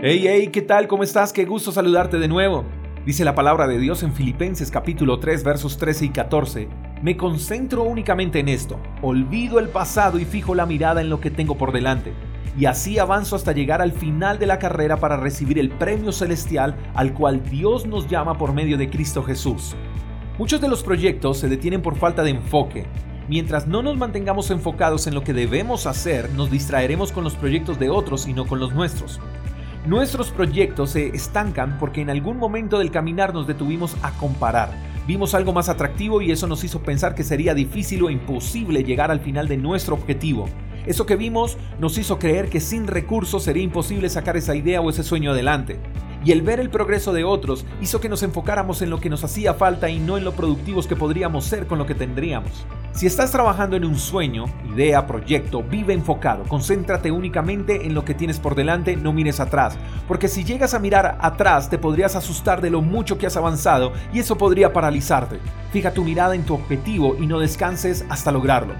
Hey, hey, ¿qué tal? ¿Cómo estás? Qué gusto saludarte de nuevo. Dice la palabra de Dios en Filipenses capítulo 3 versos 13 y 14. Me concentro únicamente en esto, olvido el pasado y fijo la mirada en lo que tengo por delante. Y así avanzo hasta llegar al final de la carrera para recibir el premio celestial al cual Dios nos llama por medio de Cristo Jesús. Muchos de los proyectos se detienen por falta de enfoque. Mientras no nos mantengamos enfocados en lo que debemos hacer, nos distraeremos con los proyectos de otros y no con los nuestros. Nuestros proyectos se estancan porque en algún momento del caminar nos detuvimos a comparar. Vimos algo más atractivo y eso nos hizo pensar que sería difícil o imposible llegar al final de nuestro objetivo. Eso que vimos nos hizo creer que sin recursos sería imposible sacar esa idea o ese sueño adelante y el ver el progreso de otros hizo que nos enfocáramos en lo que nos hacía falta y no en lo productivos que podríamos ser con lo que tendríamos. Si estás trabajando en un sueño, idea, proyecto, vive enfocado, concéntrate únicamente en lo que tienes por delante, no mires atrás, porque si llegas a mirar atrás te podrías asustar de lo mucho que has avanzado y eso podría paralizarte. Fija tu mirada en tu objetivo y no descanses hasta lograrlo.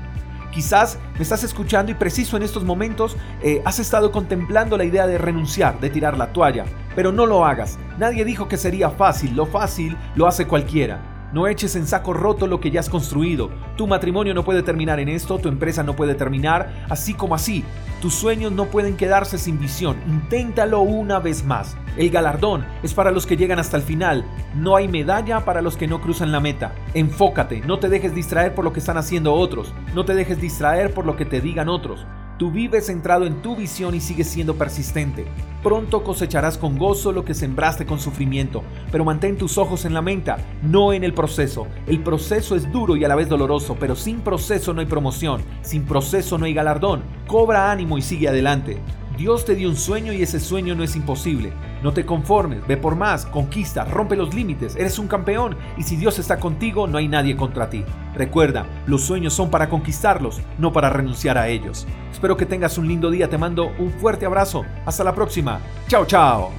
Quizás me estás escuchando y preciso en estos momentos eh, has estado contemplando la idea de renunciar, de tirar la toalla, pero no lo hagas. Nadie dijo que sería fácil, lo fácil lo hace cualquiera. No eches en saco roto lo que ya has construido. Tu matrimonio no puede terminar en esto, tu empresa no puede terminar así como así. Tus sueños no pueden quedarse sin visión. Inténtalo una vez más. El galardón es para los que llegan hasta el final. No hay medalla para los que no cruzan la meta. Enfócate, no te dejes distraer por lo que están haciendo otros. No te dejes distraer por lo que te digan otros. Tú vives centrado en tu visión y sigues siendo persistente. Pronto cosecharás con gozo lo que sembraste con sufrimiento, pero mantén tus ojos en la meta, no en el proceso. El proceso es duro y a la vez doloroso, pero sin proceso no hay promoción, sin proceso no hay galardón. Cobra ánimo y sigue adelante. Dios te dio un sueño y ese sueño no es imposible. No te conformes, ve por más, conquista, rompe los límites, eres un campeón y si Dios está contigo no hay nadie contra ti. Recuerda, los sueños son para conquistarlos, no para renunciar a ellos. Espero que tengas un lindo día, te mando un fuerte abrazo. Hasta la próxima. Chao, chao.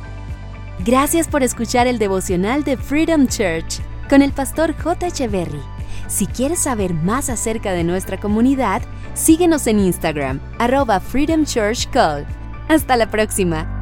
Gracias por escuchar el devocional de Freedom Church con el pastor J. Echeverry. Si quieres saber más acerca de nuestra comunidad, síguenos en Instagram, arroba Freedom Church Call. Hasta la próxima.